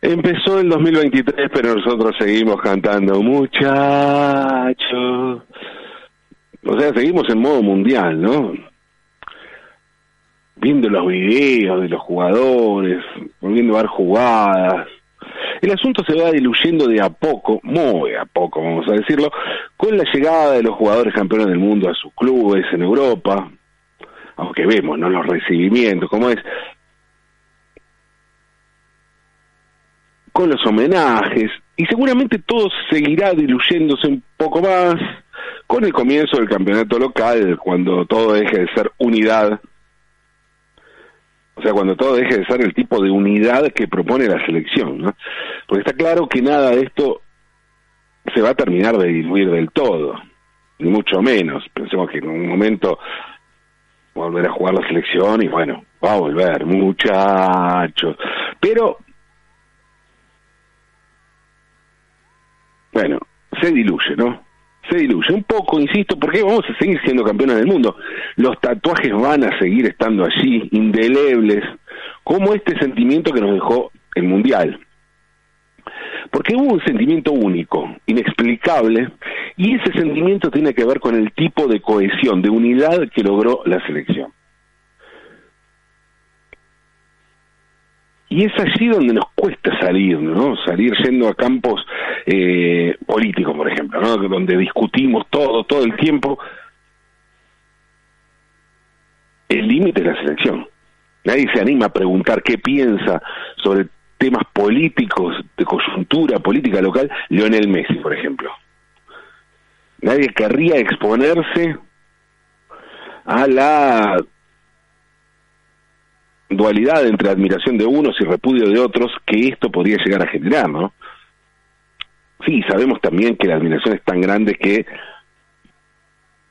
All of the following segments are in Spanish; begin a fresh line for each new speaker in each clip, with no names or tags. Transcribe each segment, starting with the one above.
Empezó el 2023, pero nosotros seguimos cantando muchachos. O sea, seguimos en modo mundial, ¿no? Viendo los videos de los jugadores, volviendo a ver jugadas. El asunto se va diluyendo de a poco, muy a poco, vamos a decirlo, con la llegada de los jugadores campeones del mundo a sus clubes en Europa, aunque vemos, ¿no? Los recibimientos, como es con los homenajes, y seguramente todo seguirá diluyéndose un poco más con el comienzo del campeonato local, cuando todo deje de ser unidad, o sea, cuando todo deje de ser el tipo de unidad que propone la selección, ¿no? Porque está claro que nada de esto se va a terminar de diluir del todo, ni mucho menos. Pensemos que en un momento volver a jugar la selección y bueno, va a volver, muchachos. Pero bueno, se diluye, ¿no? Se diluye un poco, insisto, porque vamos a seguir siendo campeones del mundo. Los tatuajes van a seguir estando allí, indelebles, como este sentimiento que nos dejó el Mundial. Porque hubo un sentimiento único, inexplicable, y ese sentimiento tiene que ver con el tipo de cohesión, de unidad que logró la selección. Y es allí donde nos cuesta salir, ¿no? Salir yendo a campos eh, políticos, por ejemplo, ¿no? Donde discutimos todo, todo el tiempo. El límite de la selección. Nadie se anima a preguntar qué piensa sobre temas políticos, de coyuntura política local, Lionel Messi, por ejemplo. Nadie querría exponerse a la dualidad entre admiración de unos y repudio de otros que esto podría llegar a generar, ¿no? Sí, sabemos también que la admiración es tan grande que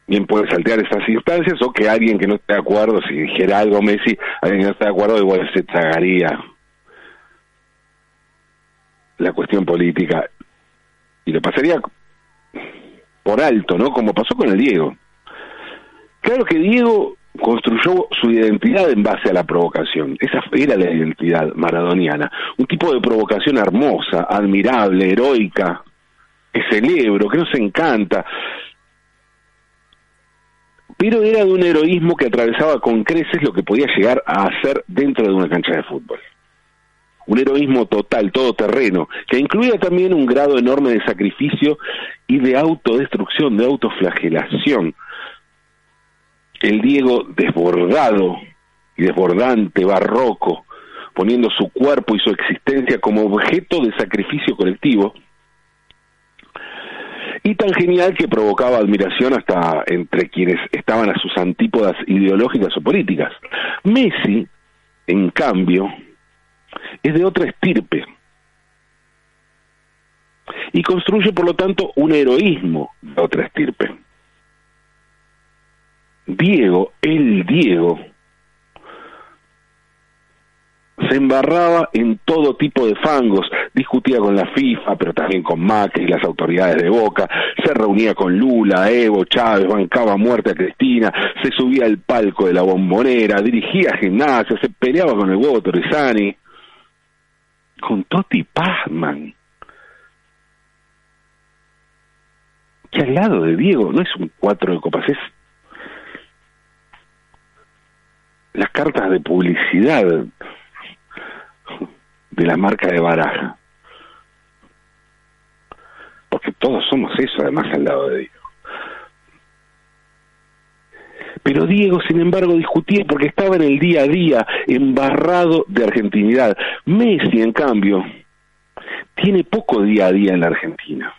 bien puede saltear esas instancias o que alguien que no esté de acuerdo, si dijera algo Messi, alguien que no esté de acuerdo igual se tragaría la cuestión política y lo pasaría por alto, ¿no? Como pasó con el Diego. Claro que Diego construyó su identidad en base a la provocación. Esa era la identidad maradoniana. Un tipo de provocación hermosa, admirable, heroica, que celebro, que nos encanta. Pero era de un heroísmo que atravesaba con creces lo que podía llegar a hacer dentro de una cancha de fútbol. Un heroísmo total, todoterreno, que incluía también un grado enorme de sacrificio y de autodestrucción, de autoflagelación el Diego desbordado y desbordante, barroco, poniendo su cuerpo y su existencia como objeto de sacrificio colectivo, y tan genial que provocaba admiración hasta entre quienes estaban a sus antípodas ideológicas o políticas. Messi, en cambio, es de otra estirpe y construye, por lo tanto, un heroísmo de otra estirpe. Diego, el Diego, se embarraba en todo tipo de fangos, discutía con la FIFA, pero también con Macri y las autoridades de Boca, se reunía con Lula, Evo, Chávez, bancaba muerte a Cristina, se subía al palco de la bombonera, dirigía gimnasia, se peleaba con el huevo Torresani, con Toti Pazman. Que al lado de Diego no es un cuatro de copas, es las cartas de publicidad de la marca de baraja. Porque todos somos eso, además, al lado de Diego. Pero Diego, sin embargo, discutía porque estaba en el día a día, embarrado de argentinidad. Messi, en cambio, tiene poco día a día en la Argentina.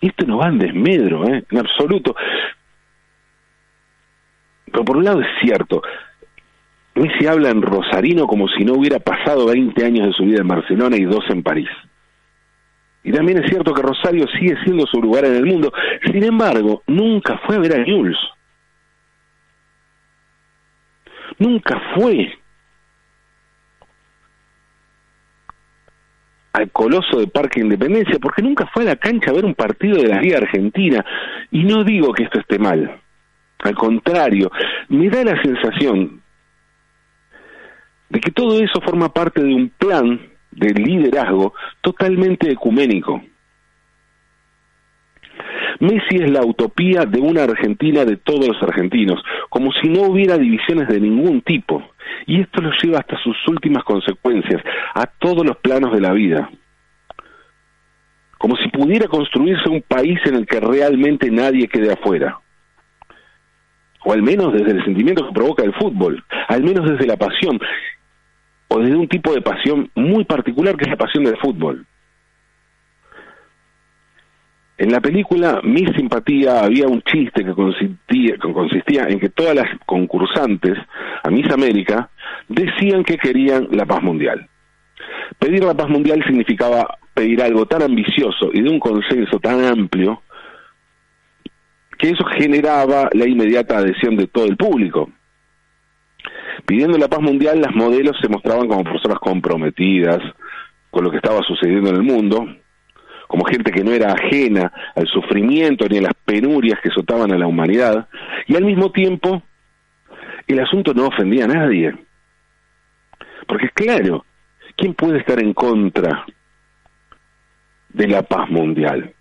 Esto no va en desmedro, ¿eh? en absoluto. Pero por un lado es cierto, Messi habla en rosarino como si no hubiera pasado 20 años de su vida en Barcelona y dos en París. Y también es cierto que Rosario sigue siendo su lugar en el mundo. Sin embargo, nunca fue a ver a Jules. Nunca fue. al coloso de Parque Independencia porque nunca fue a la cancha a ver un partido de la Liga Argentina. Y no digo que esto esté mal. Al contrario, me da la sensación de que todo eso forma parte de un plan de liderazgo totalmente ecuménico. Messi es la utopía de una Argentina de todos los argentinos, como si no hubiera divisiones de ningún tipo. Y esto lo lleva hasta sus últimas consecuencias, a todos los planos de la vida. Como si pudiera construirse un país en el que realmente nadie quede afuera. O al menos desde el sentimiento que provoca el fútbol, al menos desde la pasión, o desde un tipo de pasión muy particular que es la pasión del fútbol. En la película Mi Simpatía había un chiste que consistía, que consistía en que todas las concursantes a Miss América decían que querían la paz mundial. Pedir la paz mundial significaba pedir algo tan ambicioso y de un consenso tan amplio que eso generaba la inmediata adhesión de todo el público. Pidiendo la paz mundial, las modelos se mostraban como personas comprometidas con lo que estaba sucediendo en el mundo, como gente que no era ajena al sufrimiento ni a las penurias que azotaban a la humanidad, y al mismo tiempo el asunto no ofendía a nadie. Porque claro, ¿quién puede estar en contra de la paz mundial?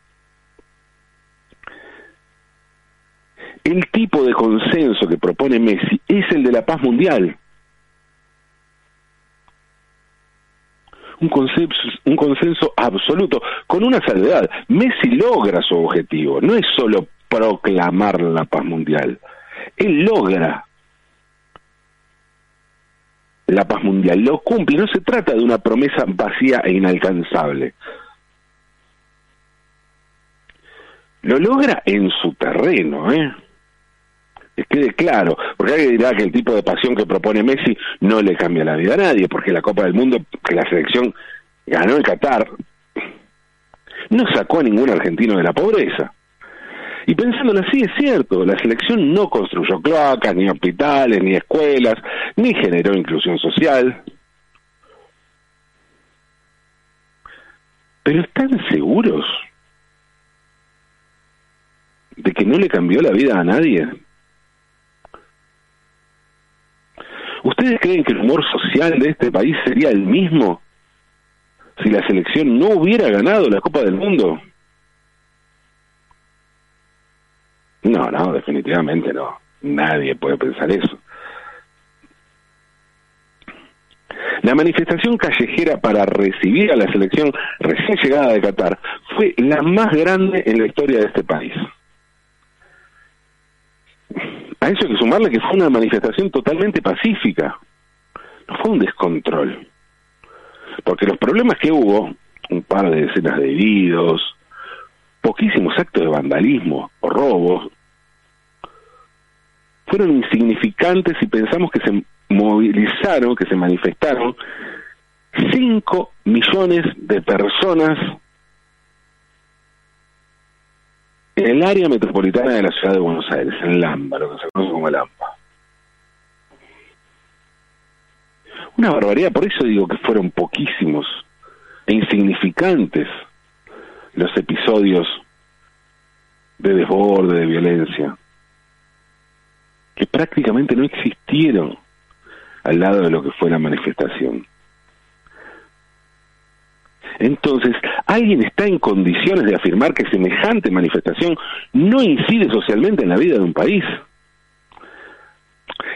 El tipo de consenso que propone Messi es el de la paz mundial. Un consenso, un consenso absoluto, con una salvedad. Messi logra su objetivo, no es solo proclamar la paz mundial. Él logra la paz mundial, lo cumple, no se trata de una promesa vacía e inalcanzable. Lo logra en su terreno, ¿eh? Que quede claro, porque alguien dirá que el tipo de pasión que propone Messi no le cambia la vida a nadie, porque la Copa del Mundo que la selección ganó el Qatar no sacó a ningún argentino de la pobreza. Y pensándolo así, es cierto, la selección no construyó cloacas, ni hospitales, ni escuelas, ni generó inclusión social. Pero ¿están seguros de que no le cambió la vida a nadie? ¿Ustedes creen que el humor social de este país sería el mismo si la selección no hubiera ganado la Copa del Mundo? No, no, definitivamente no. Nadie puede pensar eso. La manifestación callejera para recibir a la selección recién llegada de Qatar fue la más grande en la historia de este país. A eso hay que sumarle que fue una manifestación totalmente pacífica, no fue un descontrol. Porque los problemas que hubo, un par de decenas de heridos, poquísimos actos de vandalismo o robos, fueron insignificantes y pensamos que se movilizaron, que se manifestaron 5 millones de personas en el área metropolitana de la ciudad de Buenos Aires, en Lamba, lo que se conoce como Lamba. Una barbaridad, por eso digo que fueron poquísimos e insignificantes los episodios de desborde, de violencia, que prácticamente no existieron al lado de lo que fue la manifestación. Entonces, ¿alguien está en condiciones de afirmar que semejante manifestación no incide socialmente en la vida de un país?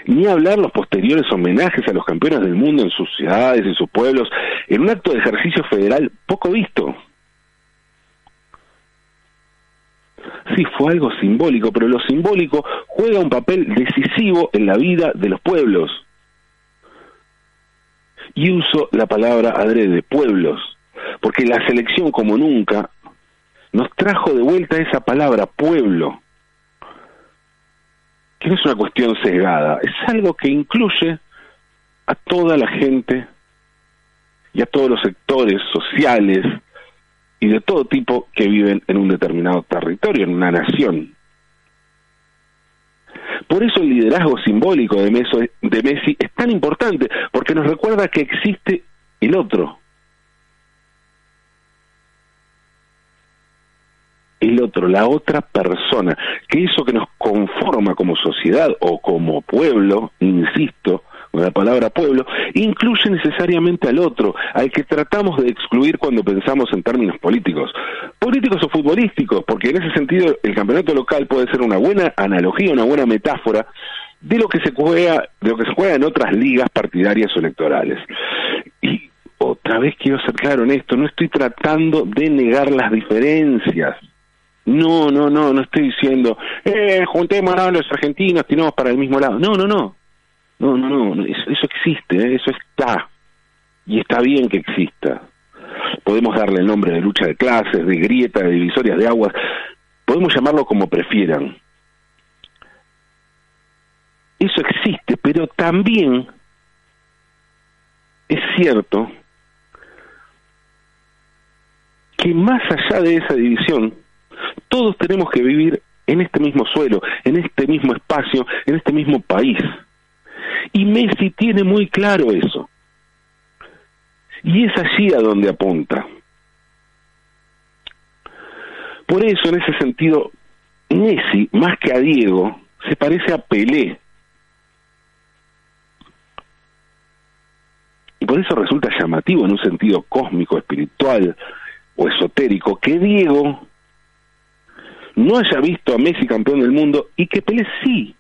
Ni hablar los posteriores homenajes a los campeones del mundo en sus ciudades, y sus pueblos, en un acto de ejercicio federal poco visto. Sí, fue algo simbólico, pero lo simbólico juega un papel decisivo en la vida de los pueblos. Y uso la palabra adrede, pueblos, porque la selección como nunca nos trajo de vuelta esa palabra pueblo, que no es una cuestión sesgada, es algo que incluye a toda la gente y a todos los sectores sociales y de todo tipo que viven en un determinado territorio, en una nación. Por eso el liderazgo simbólico de Messi, es tan importante, porque nos recuerda que existe el otro, el otro, la otra persona, que eso que nos conforma como sociedad o como pueblo, insisto, con la palabra pueblo, incluye necesariamente al otro, al que tratamos de excluir cuando pensamos en términos políticos. Políticos o futbolísticos, porque en ese sentido el campeonato local puede ser una buena analogía, una buena metáfora de lo que se juega, de lo que se juega en otras ligas partidarias o electorales. Y otra vez quiero ser claro en esto, no estoy tratando de negar las diferencias. No, no, no, no estoy diciendo, eh, juntemos a los argentinos, tiramos para el mismo lado. No, no, no. No, no, no, eso, eso existe, ¿eh? eso está. Y está bien que exista. Podemos darle el nombre de lucha de clases, de grieta, de divisorias de aguas. Podemos llamarlo como prefieran. Eso existe, pero también es cierto que más allá de esa división, todos tenemos que vivir en este mismo suelo, en este mismo espacio, en este mismo país. Y Messi tiene muy claro eso. Y es allí a donde apunta. Por eso, en ese sentido, Messi, más que a Diego, se parece a Pelé. Y por eso resulta llamativo en un sentido cósmico, espiritual o esotérico que Diego no haya visto a Messi campeón del mundo y que Pelé sí.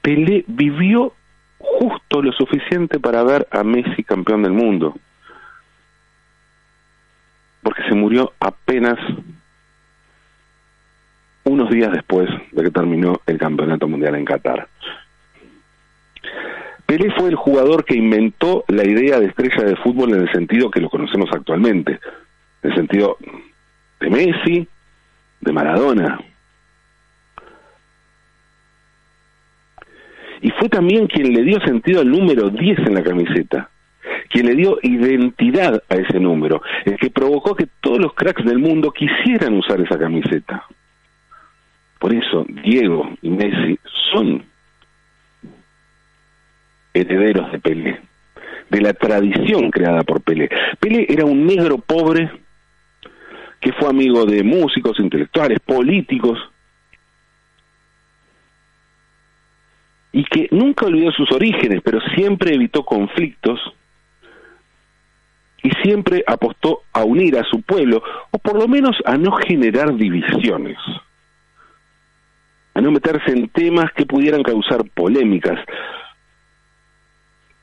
Pelé vivió justo lo suficiente para ver a Messi campeón del mundo, porque se murió apenas unos días después de que terminó el Campeonato Mundial en Qatar. Pelé fue el jugador que inventó la idea de estrella de fútbol en el sentido que lo conocemos actualmente, en el sentido de Messi, de Maradona. Y fue también quien le dio sentido al número 10 en la camiseta, quien le dio identidad a ese número, el que provocó que todos los cracks del mundo quisieran usar esa camiseta. Por eso Diego y Messi son herederos de Pelé, de la tradición creada por Pelé. Pelé era un negro pobre que fue amigo de músicos, intelectuales, políticos, y que nunca olvidó sus orígenes, pero siempre evitó conflictos y siempre apostó a unir a su pueblo, o por lo menos a no generar divisiones, a no meterse en temas que pudieran causar polémicas,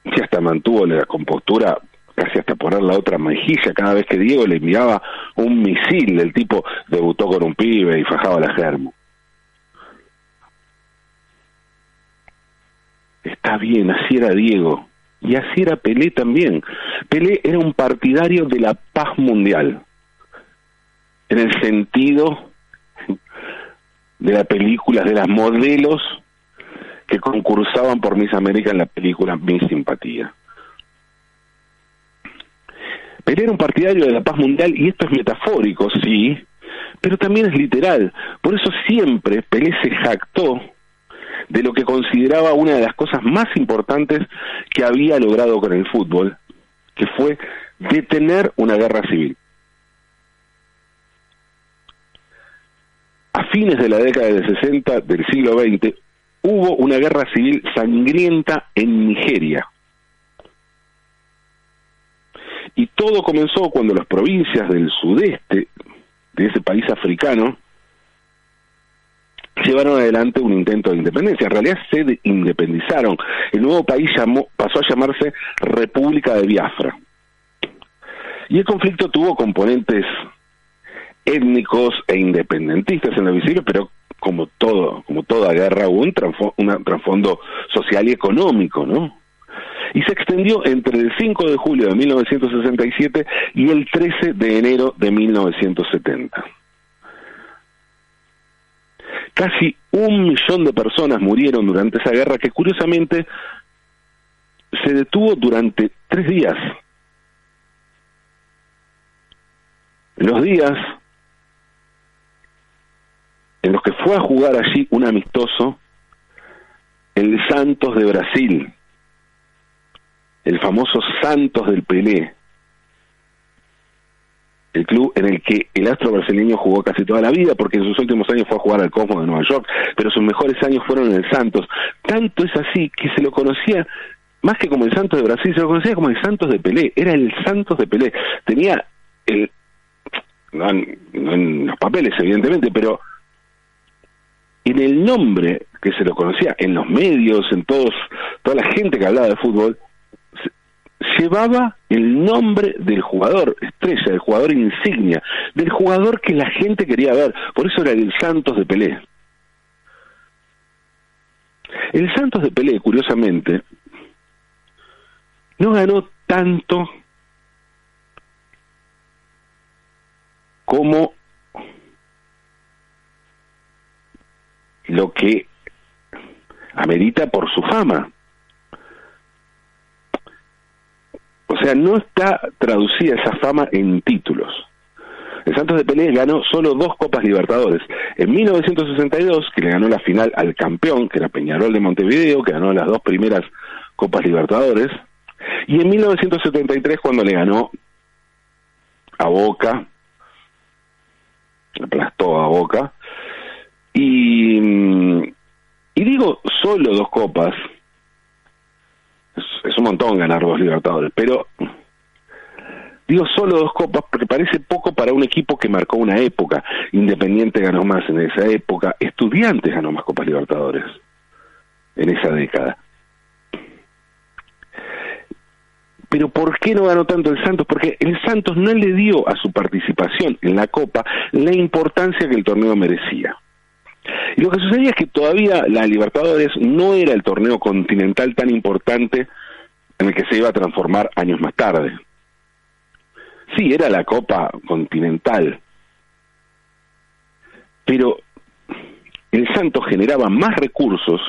y hasta mantuvo la compostura casi hasta poner la otra mejilla cada vez que Diego le enviaba un misil del tipo debutó con un pibe y fajaba la germo. Está bien, así era Diego. Y así era Pelé también. Pelé era un partidario de la paz mundial. En el sentido de las películas, de las modelos que concursaban por Miss América en la película Miss Simpatía. Pelé era un partidario de la paz mundial y esto es metafórico, sí, pero también es literal. Por eso siempre Pelé se jactó de lo que consideraba una de las cosas más importantes que había logrado con el fútbol, que fue detener una guerra civil. A fines de la década del 60 del siglo XX, hubo una guerra civil sangrienta en Nigeria. Y todo comenzó cuando las provincias del sudeste de ese país africano llevaron adelante un intento de independencia. En realidad se independizaron. El nuevo país llamó, pasó a llamarse República de Biafra. Y el conflicto tuvo componentes étnicos e independentistas en la visible, pero como todo, como toda guerra un, trasfondo social y económico, ¿no? Y se extendió entre el 5 de julio de 1967 y el 13 de enero de 1970. Casi un millón de personas murieron durante esa guerra que curiosamente se detuvo durante tres días. Los días en los que fue a jugar allí un amistoso el Santos de Brasil, el famoso Santos del Pelé, el club en el que el astro brasileño jugó casi toda la vida, porque en sus últimos años fue a jugar al Cosmo de Nueva York, pero sus mejores años fueron en el Santos. Tanto es así que se lo conocía más que como el Santos de Brasil, se lo conocía como el Santos de Pelé, era el Santos de Pelé. Tenía el, no en, los papeles evidentemente, pero en el nombre que se lo conocía, en los medios, en todos, toda la gente que hablaba de fútbol, llevaba el nombre del jugador estrella, del jugador insignia, del jugador que la gente quería ver. Por eso era el Santos de Pelé. El Santos de Pelé, curiosamente, no ganó tanto como lo que amerita por su fama. O sea, no está traducida esa fama en títulos. El Santos de Pelé ganó solo dos Copas Libertadores. En 1962, que le ganó la final al campeón, que era Peñarol de Montevideo, que ganó las dos primeras Copas Libertadores. Y en 1973, cuando le ganó a Boca, aplastó a Boca. Y, y digo solo dos copas, es, un montón ganar dos Libertadores, pero digo solo dos copas porque parece poco para un equipo que marcó una época. Independiente ganó más en esa época, Estudiantes ganó más Copas Libertadores en esa década. Pero ¿por qué no ganó tanto el Santos? Porque el Santos no le dio a su participación en la Copa la importancia que el torneo merecía. Y lo que sucedía es que todavía la Libertadores no era el torneo continental tan importante en el que se iba a transformar años más tarde. Sí, era la Copa Continental, pero el Santos generaba más recursos,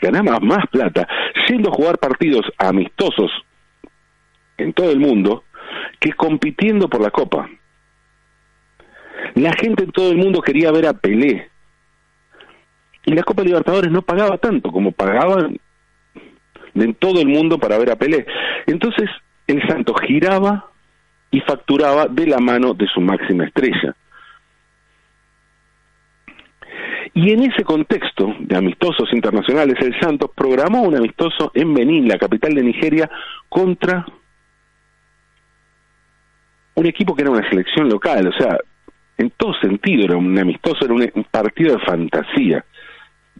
ganaba más plata, yendo a jugar partidos amistosos en todo el mundo que compitiendo por la Copa. La gente en todo el mundo quería ver a Pelé. Y la Copa Libertadores no pagaba tanto como pagaban en todo el mundo para ver a Pelé. Entonces el Santo giraba y facturaba de la mano de su máxima estrella. Y en ese contexto de amistosos internacionales, el Santos programó un amistoso en Benín, la capital de Nigeria, contra un equipo que era una selección local, o sea, en todo sentido era un amistoso, era un, partido de fantasía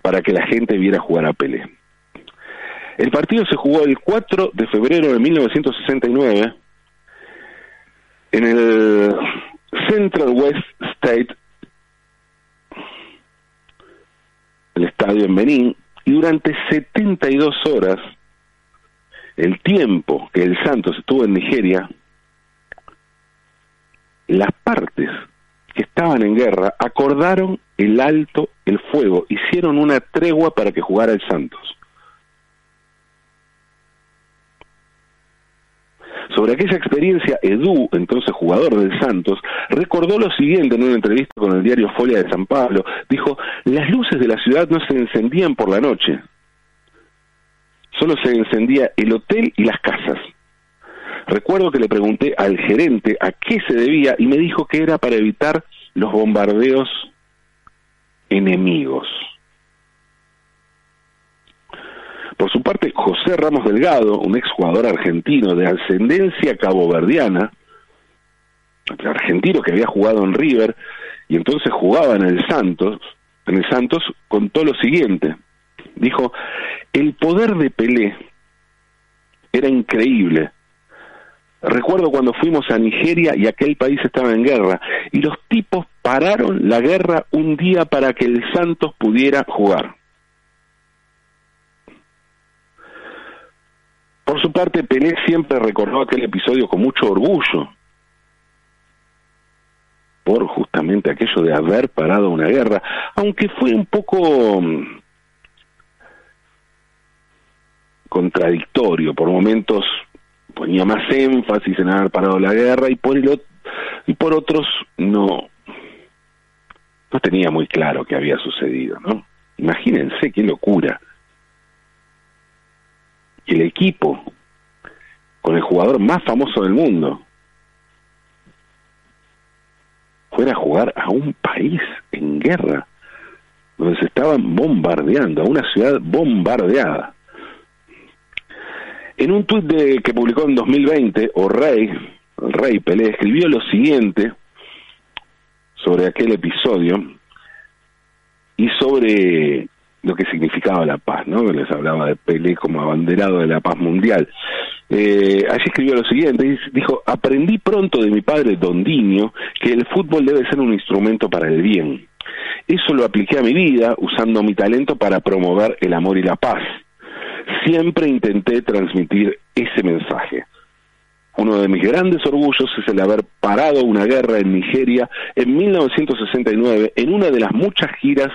para que la gente viera jugar a Pelé. El partido se jugó el 4 de febrero de 1969 en el Central West State, el estadio en Benín, y durante 72 horas, el tiempo que el Santos estuvo en Nigeria, las partes que estaban en guerra acordaron el alto el fuego, hicieron una tregua para que jugara el Santos. Sobre aquella experiencia, Edu, entonces jugador del Santos, recordó lo siguiente en una entrevista con el diario Folia de San Pablo. Dijo, las luces de la ciudad no se encendían por la noche, solo se encendía el hotel y las casas. Recuerdo que le pregunté al gerente a qué se debía y me dijo que era para evitar los bombardeos enemigos. Por su parte, José Ramos Delgado, un exjugador argentino de ascendencia caboverdiana, argentino que había jugado en River y entonces jugaba en el Santos, en el Santos contó lo siguiente. Dijo, el poder de Pelé era increíble Recuerdo cuando fuimos a Nigeria y aquel país estaba en guerra y los tipos pararon la guerra un día para que el Santos pudiera jugar. Por su parte, Pelé siempre recordó aquel episodio con mucho orgullo, por justamente aquello de haber parado una guerra, aunque fue un poco mm, contradictorio, por momentos ponía más énfasis en haber parado la guerra y por el y por otros no no tenía muy claro qué había sucedido, ¿no? Imagínense qué locura. El equipo con el jugador más famoso del mundo fuera a jugar a un país en guerra, donde se estaban bombardeando, a una ciudad bombardeada. En un tuit que publicó en 2020, O'Reilly, el rey Pelé, escribió lo siguiente sobre aquel episodio y sobre lo que significaba la paz, ¿no? Les hablaba de Pelé como abanderado de la paz mundial. Eh, allí escribió lo siguiente, dijo, aprendí pronto de mi padre Don Diño que el fútbol debe ser un instrumento para el bien. Eso lo apliqué a mi vida usando mi talento para promover el amor y la paz. Siempre intenté transmitir ese mensaje. Uno de mis grandes orgullos es el haber parado una guerra en Nigeria en 1969 en una de las muchas giras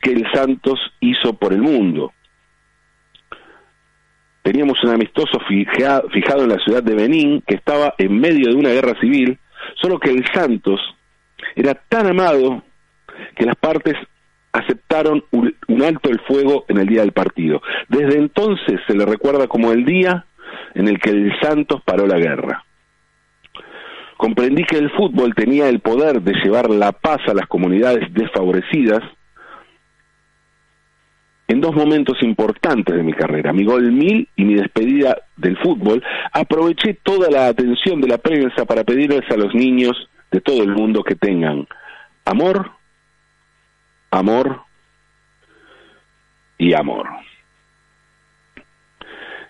que el Santos hizo por el mundo. Teníamos un amistoso fijado en la ciudad de Benín, que estaba en medio de una guerra civil, solo que el Santos era tan amado que las partes aceptaron un, alto el fuego en el día del partido. Desde entonces se le recuerda como el día en el que el Santos paró la guerra. Comprendí que el fútbol tenía el poder de llevar la paz a las comunidades desfavorecidas en dos momentos importantes de mi carrera, mi gol mil y mi despedida del fútbol, aproveché toda la atención de la prensa para pedirles a los niños de todo el mundo que tengan amor, amor y amor.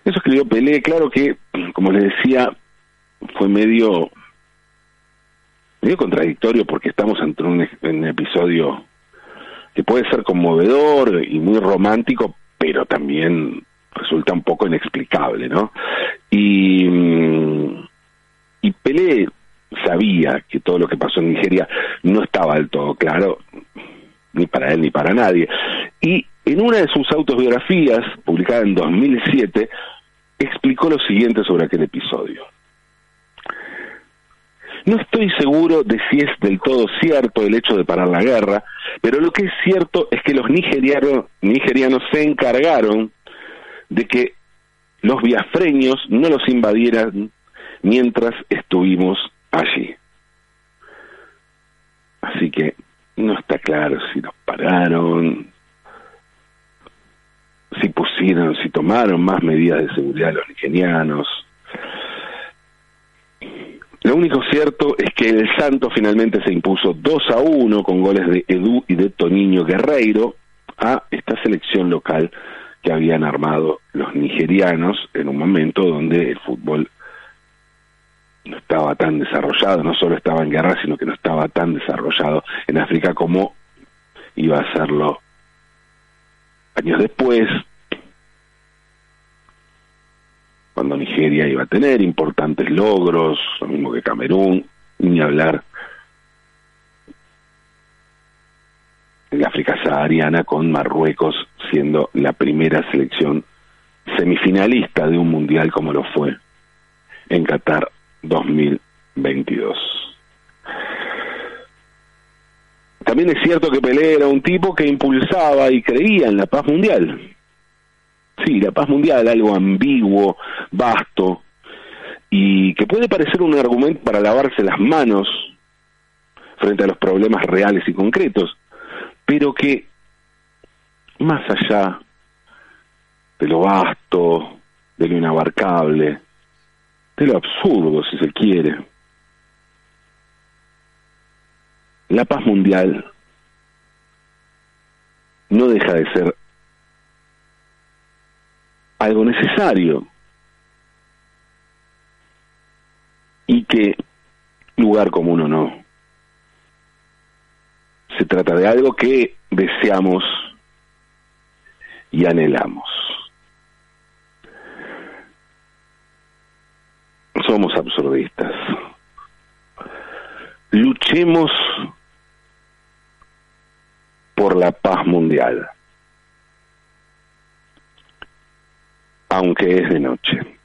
Eso escribió Pelé, claro que, como les decía, fue medio medio contradictorio porque estamos ante un, un episodio que puede ser conmovedor y muy romántico, pero también resulta un poco inexplicable, ¿no? Y, y Pelé sabía que todo lo que pasó en Nigeria no estaba del todo claro, ni para él ni para nadie. Y en una de sus autobiografías, publicada en 2007, explicó lo siguiente sobre aquel episodio. No estoy seguro de si es del todo cierto el hecho de parar la guerra, pero lo que es cierto es que los nigerianos, nigerianos se encargaron de que los biafreños no los invadieran mientras estuvimos allí. Así que no está claro si nos pararon, si pusieron, si tomaron más medidas de seguridad los nigerianos. Lo único cierto es que el Santo finalmente se impuso 2 a 1 con goles de Edu y de Toniño Guerreiro a esta selección local que habían armado los nigerianos en un momento donde el fútbol no estaba tan desarrollado, no solo estaba en guerra, sino que no estaba tan desarrollado en África como iba a serlo años después, cuando Nigeria iba a tener importantes logros, lo mismo que Camerún, ni hablar en África sahariana con Marruecos siendo la primera selección semifinalista de un mundial como lo fue en Qatar 2022. También es cierto que Pelé era un tipo que impulsaba y creía en la paz mundial. Sí, la paz mundial, algo ambiguo, vasto, y que puede parecer un argumento para lavarse las manos frente a los problemas reales y concretos, pero que más allá de lo vasto, de lo inabarcable, de lo absurdo, si se quiere, la paz mundial no deja de ser algo necesario y que lugar común o no. Se trata de algo que deseamos y anhelamos. Somos absurdistas. Luchemos por la paz mundial. aunque es de noche.